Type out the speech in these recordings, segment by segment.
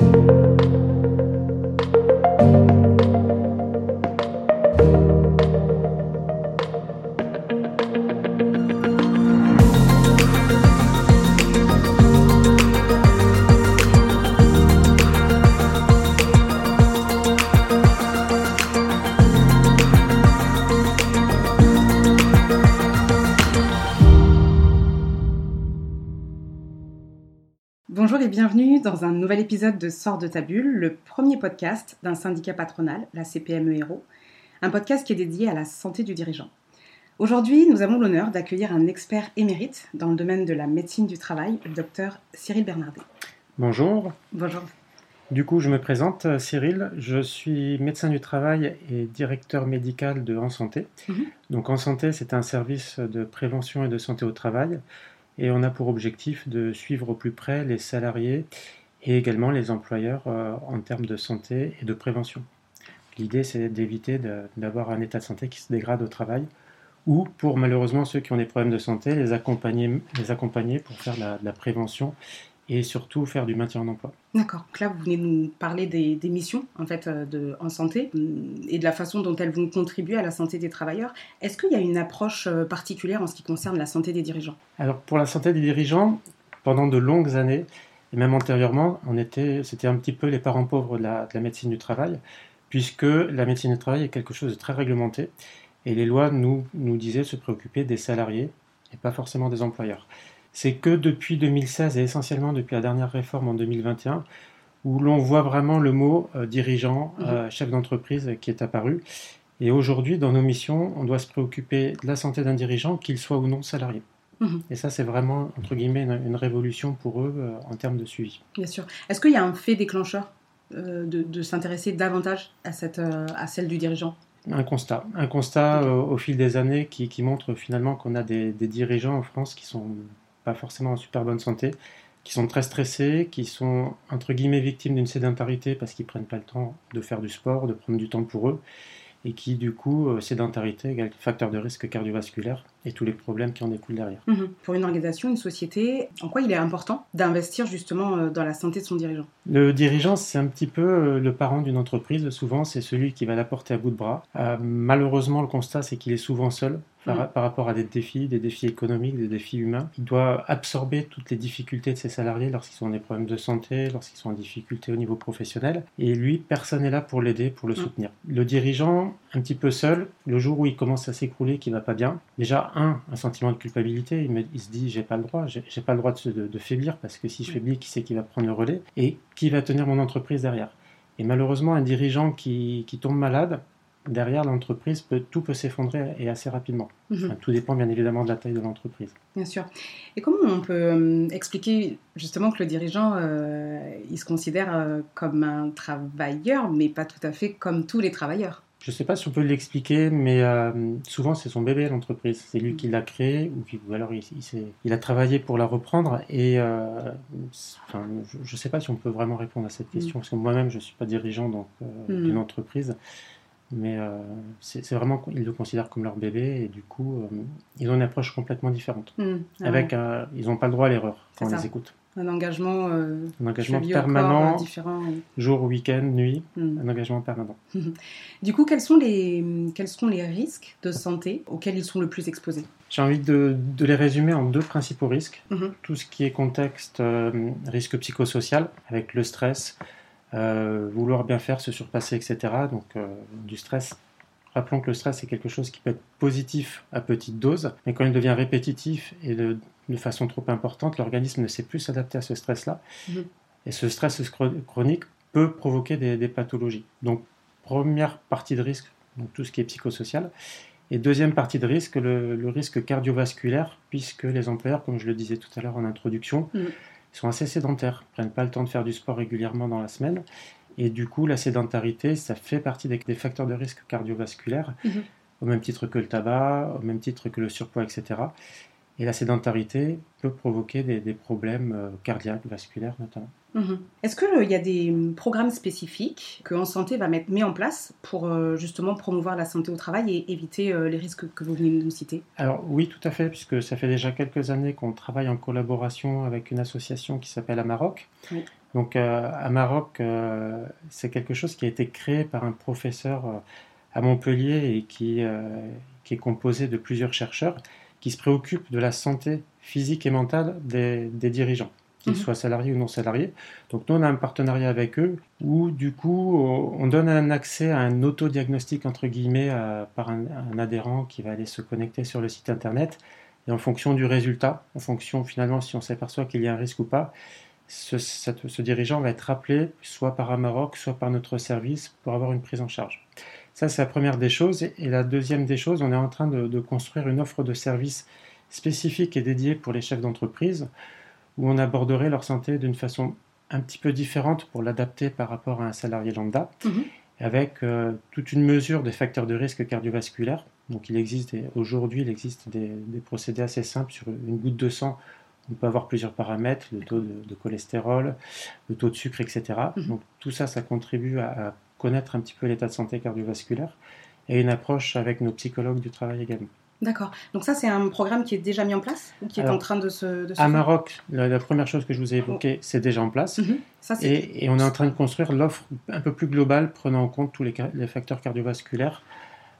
you. Bonjour et bienvenue dans un nouvel épisode de Sors de ta bulle, le premier podcast d'un syndicat patronal, la CPME Héros, un podcast qui est dédié à la santé du dirigeant. Aujourd'hui, nous avons l'honneur d'accueillir un expert émérite dans le domaine de la médecine du travail, le docteur Cyril Bernardet. Bonjour. Bonjour. Du coup, je me présente, euh, Cyril. Je suis médecin du travail et directeur médical de En Santé. Mhm. Donc, En Santé, c'est un service de prévention et de santé au travail. Et on a pour objectif de suivre au plus près les salariés et également les employeurs euh, en termes de santé et de prévention. L'idée, c'est d'éviter d'avoir un état de santé qui se dégrade au travail ou pour malheureusement ceux qui ont des problèmes de santé, les accompagner, pour faire de la prévention et surtout faire du maintien en emploi. D'accord. Donc là, vous venez nous parler des, des missions en fait euh, de, en santé hum, et de la façon dont elles vont contribuer à la santé des travailleurs. Est-ce qu'il y a une approche euh, particulière en ce qui concerne la santé des dirigeants? Alors pour la santé des dirigeants, pendant de longues années, et même antérieurement, on était, c'était un petit peu les parents pauvres de la, de la médecine du travail, puisque la médecine du travail est quelque chose de très réglementé, et les lois nous, nous disaient se préoccuper des salariés et pas forcément des employeurs. C'est que depuis 2016 et essentiellement depuis la dernière réforme en 2021 où l'on voit vraiment le mot euh, dirigeant, euh, chef d'entreprise qui est apparu. Et aujourd'hui, dans nos missions, on doit se préoccuper de la santé d'un dirigeant, qu'il soit ou non salarié. Mhm. Et ça, c'est vraiment, entre guillemets, une, une révolution pour eux euh, en termes de suivi. Bien sûr. Est-ce qu'il y a un fait déclencheur euh, de, de s'intéresser davantage à, cette, euh, à celle du dirigeant? Un constat. Un constat euh, au fil des années qui, qui montre finalement qu'on a des, des dirigeants en France qui sont pas forcément en super bonne santé, qui sont très stressés, qui sont, entre guillemets, victimes d'une sédentarité parce qu'ils prennent pas le temps de faire du sport, de prendre du temps pour eux, et qui, du coup, euh, sédentarité égale facteur de risque cardiovasculaire et tous les problèmes qui en découlent derrière. Mhm. Pour une organisation, une société, en quoi il est important d'investir justement euh, dans la santé de son dirigeant? Le dirigeant, c'est un petit peu euh, le parent d'une entreprise. Souvent, c'est celui qui va la porter à bout de bras. Euh, malheureusement, le constat, c'est qu'il est souvent seul par, Mhm. par rapport à des défis, des défis économiques, des défis humains. Il doit absorber toutes les difficultés de ses salariés lorsqu'ils ont des problèmes de santé, lorsqu'ils sont en difficulté au niveau professionnel. Et lui, personne n'est là pour l'aider, pour le Mhm. soutenir. Le dirigeant, un petit peu seul, le jour où il commence à s'écrouler, qu'il va pas bien, déjà, un, un sentiment de culpabilité. Il, me- il se dit, j'ai pas le droit, j'ai pas le droit de, de- de faiblir parce que si je faiblis, qui c'est qui va prendre le relais? Et qui va tenir mon entreprise derrière? Et malheureusement, un dirigeant qui, qui tombe malade, derrière l'entreprise, peut, tout peut s'effondrer et assez rapidement. Mhm. Enfin, tout dépend bien évidemment de la taille de l'entreprise. Bien sûr. Et comment on peut euh, expliquer justement que le dirigeant, euh, il se considère euh, comme un travailleur, mais pas tout à fait comme tous les travailleurs? Je ne sais pas si on peut l'expliquer, mais souvent c'est son bébé l'entreprise. C'est lui qui l'a créé ou, qui- ou alors il, il s'est- il a travaillé pour la reprendre. Et enfin, je ne sais pas si on peut vraiment répondre à cette question, parce que moi-même je ne suis pas dirigeant d'une entreprise. Mais euh, c'est vraiment, ils le considèrent comme leur bébé et du coup, euh, ils ont une approche complètement différente. Mhm. Ah Avec, ouais. ils n'ont pas le droit à l'erreur quand on ça. les écoute. un engagement, euh, Un engagement corps, permanent, euh, différent. jour, week-end, nuit, Mhm. un engagement permanent. Du coup, quels sont, les, quels sont les risques de santé auxquels ils sont le plus exposés? J'ai envie de, de les résumer en deux principaux risques. Mhm. Tout ce qui est contexte risque psychosocial, avec le stress, euh, vouloir bien faire, se surpasser, etc. Donc euh, du stress. Rappelons que le stress est quelque chose qui peut être positif à petite dose, mais quand il devient répétitif et de, de façon trop importante, l'organisme ne sait plus s'adapter à ce stress-là. Mhm. Et ce stress chro- chronique peut provoquer des, des pathologies. Donc première partie de risque, donc tout ce qui est psychosocial. Et deuxième partie de risque, le, le risque cardiovasculaire, puisque les employeurs, comme je le disais tout à l'heure en introduction, Mhm. Ils sont assez sédentaires, prennent pas le temps de faire du sport régulièrement dans la semaine. Et du coup, la sédentarité, ça fait partie des, des facteurs de risque cardiovasculaire, Mhm. au même titre que le tabac, au même titre que le surpoids, etc. Et la sédentarité peut provoquer des, des problèmes euh, cardiaques, vasculaires notamment. Mhm. Est-ce qu'il y a des hum, programmes spécifiques que En Santé va mettre en place pour euh, justement promouvoir la santé au travail et éviter euh, les risques que vous venez de nous citer? Alors oui, tout à fait, puisque ça fait déjà quelques années qu'on travaille en collaboration avec une association qui s'appelle Amarok, Oui. Donc à Maroc, c'est quelque chose qui a été créé par un professeur à Montpellier et qui, qui est composé de plusieurs chercheurs qui se préoccupent de la santé physique et mentale des, dirigeants, qu'ils mhm. soient salariés ou non salariés. Donc nous, on a un partenariat avec eux où, du coup, on donne un accès à un autodiagnostic, entre guillemets, par un, adhérent qui va aller se connecter sur le site Internet. Et en fonction du résultat, en fonction finalement si on s'aperçoit qu'il y a un risque ou pas, ce, ce, dirigeant va être rappelé soit par un Maroc, soit par notre service pour avoir une prise en charge. Ça, c'est la première des choses. Et la deuxième des choses, on est en train de, construire une offre de services spécifique et dédiée pour les chefs d'entreprise, où on aborderait leur santé d'une façon un petit peu différente pour l'adapter par rapport à un salarié lambda, mhm. avec euh, toute une mesure des facteurs de risque cardiovasculaire. Donc il existe aujourd'hui, il existe des, procédés assez simples sur une goutte de sang. On peut avoir plusieurs paramètres, le taux de, cholestérol, le taux de sucre, etc. Mhm. Donc tout ça, ça contribue à connaître un petit peu l'état de santé cardiovasculaire et une approche avec nos psychologues du travail également. D'accord. Donc ça, c'est un programme qui est déjà mis en place ou qui est en train de se... De à Maroc, la, première chose que je vous ai évoquée, oh. c'est déjà en place. Mhm. ça, et, et, on est en train de construire l'offre un peu plus globale, prenant en compte tous les, les facteurs cardiovasculaires,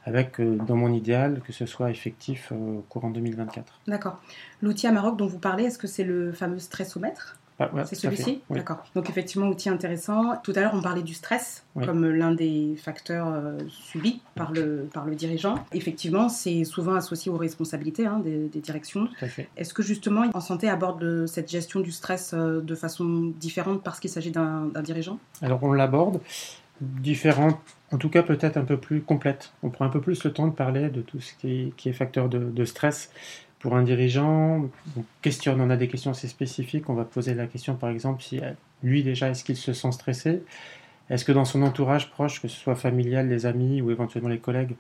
avec, euh, dans mon idéal, que ce soit effectif euh, courant 2024. D'accord. L'outil à Maroc dont vous parlez, est-ce que c'est le fameux stressomètre? C'est celui-ci D'accord. Donc effectivement, outil intéressant. Tout à l'heure, on parlait du stress comme l'un des facteurs euh, subis par le, par le dirigeant. Effectivement, c'est souvent associé aux responsabilités hein, des, directions. Est-ce que justement, en santé aborde cette gestion du stress euh, de façon différente parce qu'il s'agit d'un dirigeant? Alors on l'aborde différente, en tout cas peut-être un peu plus complète. On prend un peu plus le temps de parler de tout ce qui est, qui est facteur de, de stress pour un dirigeant, on questionne, on a des questions assez spécifiques. On va poser la question, par exemple, si euh, lui déjà, est-ce qu'il se sent stressé? Est-ce que dans son entourage proche, que ce soit familial, les amis ou éventuellement les collègues,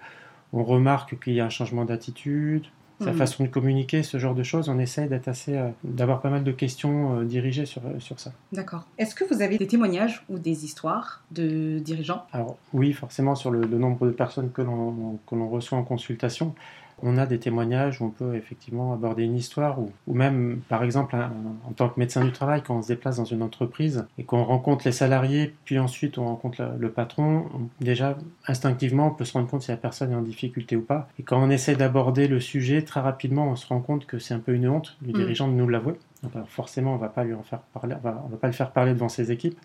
on remarque qu'il y a un changement d'attitude, sa mhm. façon de communiquer, ce genre de choses, on essaie d'être assez, euh, d'avoir pas mal de questions euh, dirigées sur, sur ça. D'accord. Est-ce que vous avez des témoignages ou des histoires de dirigeants? Alors oui, forcément sur le, le nombre de personnes que l'on, que l'on reçoit en consultation on a des témoignages où on peut effectivement aborder une histoire, ou, même par exemple en tant que médecin du travail, quand on se déplace dans une entreprise et qu'on rencontre les salariés, puis ensuite on rencontre le, patron, déjà instinctivement on peut se rendre compte si la personne est en difficulté ou pas. Et quand on essaie d'aborder le sujet, très rapidement on se rend compte que c'est un peu une honte du mm. dirigeant de nous l'avouer. Donc forcément on va pas lui en faire parler, on va pas le faire parler devant ses équipes.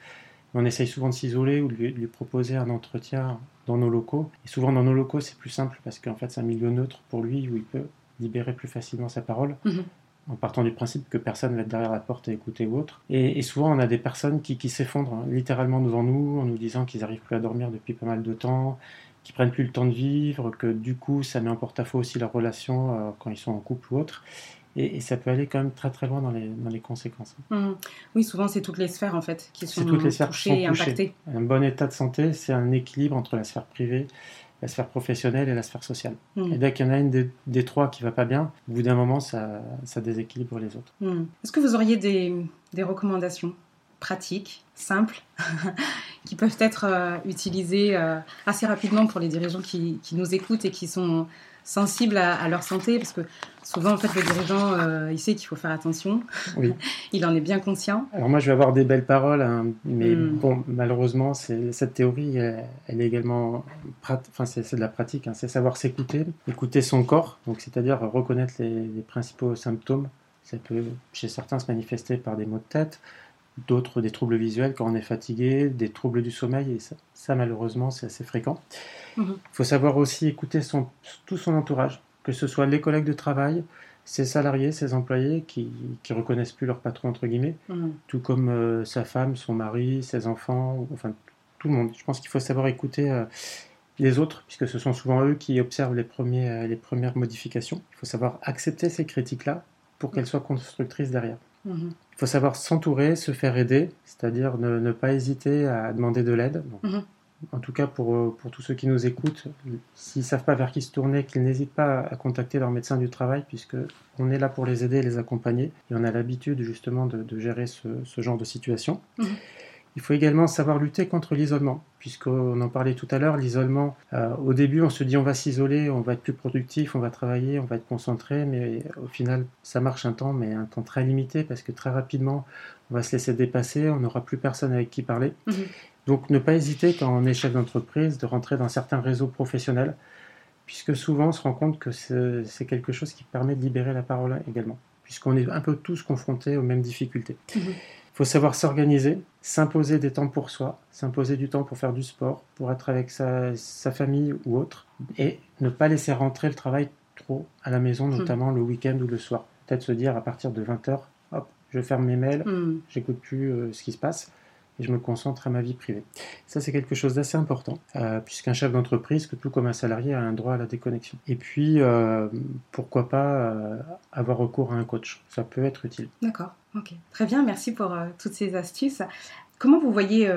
On essaye souvent de s'isoler ou de lui, proposer un entretien dans nos locaux. Et souvent dans nos locaux, c'est plus simple parce qu'en fait, c'est un milieu neutre pour lui où il peut libérer plus facilement sa parole. Mhm. En partant du principe que personne ne va être derrière la porte et écouter ou autre. Et, souvent, on a des personnes qui, s'effondrent hein, littéralement devant nous en nous disant qu'ils n'arrivent plus à dormir depuis pas mal de temps, qu'ils prennent plus le temps de vivre, que du coup, ça met en porte-à-faux aussi leur relation euh, quand ils sont en couple ou autre et, ça peut aller quand même très très loin dans les, dans les conséquences. Mmh. Oui, souvent c'est toutes les sphères en fait qui sont toutes les sphères touchées et impactées. Un bon état de santé, c'est un équilibre entre la sphère privée, la sphère professionnelle et la sphère sociale. Mmh. Et dès qu'il y en a une des, trois qui va pas bien, au bout d'un moment, ça, ça, déséquilibre les autres. Mmh. Est-ce que vous auriez des, des recommandations? Pratiques, simples, qui peuvent être euh, utilisées euh, assez rapidement pour les dirigeants qui, qui, nous écoutent et qui sont sensibles à, leur santé Parce que souvent, en fait, le dirigeant, euh, il sait qu'il faut faire attention. Oui. il en est bien conscient. Alors moi, je vais avoir des belles paroles, hein, mais hmm. bon, malheureusement, cette théorie, elle, est également, enfin, c'est de la pratique. Hein, c'est savoir s'écouter, écouter son corps, donc c'est-à-dire reconnaître les, les principaux symptômes. Ça peut, chez certains, se manifester par des maux de tête, d'autres des troubles visuels quand on est fatigué, des troubles du sommeil, et ça, malheureusement c'est assez fréquent. Il mhm. faut savoir aussi écouter son, tout son entourage, que ce soit les collègues de travail, ses salariés, ses employés qui, qui reconnaissent plus leur patron entre guillemets, mhm. tout comme euh, sa femme, son mari, ses enfants, enfin tout le monde. Je pense qu'il faut savoir écouter euh, les autres, puisque ce sont souvent eux qui observent les, premiers, euh, les premières modifications. Il faut savoir accepter ces critiques-là pour qu'elles soient constructrices derrière. Mhm. Il faut savoir s'entourer, se faire aider, c'est-à-dire ne, pas hésiter à demander de l'aide. Mhm. En tout cas, pour, pour tous ceux qui nous écoutent, s'ils ne savent pas vers qui se tourner, qu'ils n'hésitent pas à contacter leur médecin du travail, puisque on est là pour les aider et les accompagner. Et on a l'habitude justement de, gérer ce, genre de situation. Mhm. Il faut également savoir lutter contre l'isolement, puisqu'on en parlait tout à l'heure, l'isolement, euh, au début on se dit on va s'isoler, on va être plus productif, on va travailler, on va être concentré, mais au final ça marche un temps, mais un temps très limité, parce que très rapidement on va se laisser dépasser, on n'aura plus personne avec qui parler. Mhm. Donc ne pas hésiter quand on est chef d'entreprise de rentrer dans certains réseaux professionnels, puisque souvent on se rend compte que c'est quelque chose qui permet de libérer la parole également, puisqu'on est un peu tous confrontés aux mêmes difficultés. Il mhm. faut savoir s'organiser, s'imposer des temps pour soi, s'imposer du temps pour faire du sport, pour être avec sa, famille ou autre, et ne pas laisser rentrer le travail trop à la maison, mhm. notamment le week-end ou le soir. Peut-être se dire à partir de 20h, hop, je ferme mes mails, mhm. j'écoute plus euh, ce qui se passe et je me concentre à ma vie privée. Ça, c'est quelque chose d'assez important, euh, puisqu'un chef d'entreprise, tout comme un salarié, a un droit à la déconnexion. Et puis, euh, pourquoi pas avoir recours à un coach Ça peut être utile. D'accord, ok. Très bien, merci pour toutes ces astuces. Comment vous voyez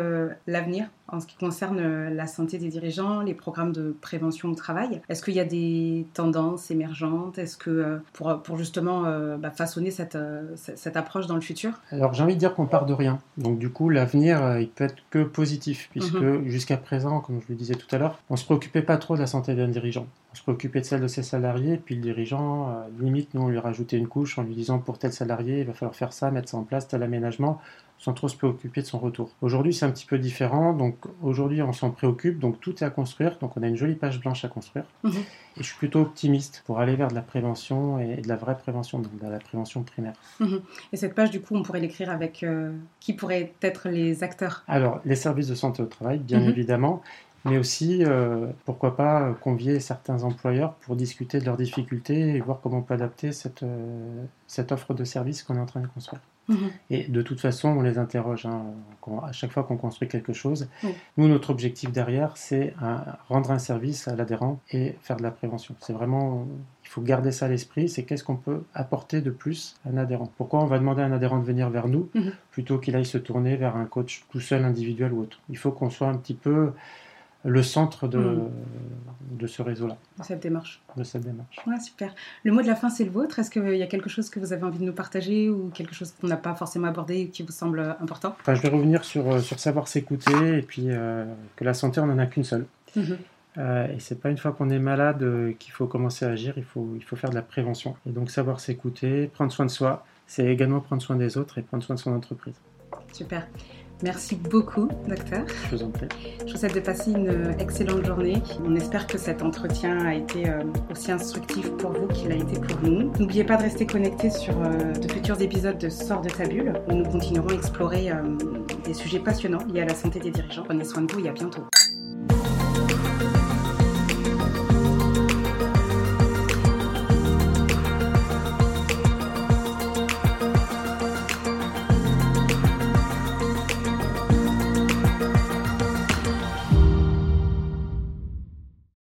l'avenir? En ce qui concerne euh, la santé des dirigeants, les programmes de prévention au travail. Est-ce qu'il y a des tendances émergentes? Est-ce que euh, pour, pour justement euh, bah, façonner cette, cette approche dans le futur? Alors j'ai envie de dire qu'on part de rien. Donc du coup l'avenir il peut être que positif puisque mhm. jusqu'à présent, comme je le disais tout à l'heure, on se préoccupait pas trop de la santé d'un dirigeant. On se préoccupait de celle de ses salariés, puis le dirigeant, limite, nous on lui rajoutait une couche en lui disant pour tel salarié il va falloir faire ça, mettre ça en place, tel aménagement, sans trop se préoccuper de son retour. Aujourd'hui c'est un petit peu différent, donc aujourd'hui, on s'en préoccupe, donc tout est à construire. Donc on a une jolie page blanche à construire. Mhm. Et je suis plutôt optimiste pour aller vers de la prévention et de la vraie prévention, donc de la prévention primaire. Mhm. Et cette page, du coup, on pourrait l'écrire avec euh, qui pourrait être les acteurs? Alors, les services de santé au travail, bien mhm. évidemment mais aussi, euh, pourquoi pas, convier certains employeurs pour discuter de leurs difficultés et voir comment on peut adapter cette, euh, cette offre de service qu'on est en train de construire. Mhm. Et de toute façon, on les interroge hein, à chaque fois qu'on construit quelque chose. Nous, notre objectif derrière, c'est rendre un service à l'adhérent et faire de la prévention. C'est vraiment, il faut garder ça à l'esprit, c'est qu'est-ce qu'on peut apporter de plus à un adhérent. Pourquoi on va demander à un adhérent de venir vers nous mhm. plutôt qu'il aille se tourner vers un coach tout seul, individuel ou autre? Il faut qu'on soit un petit peu le centre de, hmm. de ce réseau-là. De cette démarche. De cette démarche. Ouais, super. Le mot de la fin, c'est le vôtre. Est-ce qu'il y a quelque chose que vous avez envie de nous partager ou quelque chose qu'on n'a pas forcément abordé et qui vous semble important? Enfin, Je vais revenir sur, euh, sur savoir s'écouter et puis euh, que la santé, on n'en a qu'une seule. Mhm. Euh, et c'est pas une fois qu'on est malade qu'il faut commencer à agir, il faut, il faut faire de la prévention. Et donc savoir s'écouter, prendre soin de soi, c'est également prendre soin des autres et prendre soin de son entreprise. Super. Merci beaucoup, docteur. Je vous en prie. Je vous souhaite de passer une excellente journée. On espère que cet entretien a été euh, aussi instructif pour vous qu'il a été pour nous. N'oubliez pas de rester connecté sur euh, de futurs épisodes de Sort de ta bulle où nous continuerons à explorer euh, des sujets passionnants liés à la santé des dirigeants. Prenez soin de vous et à bientôt.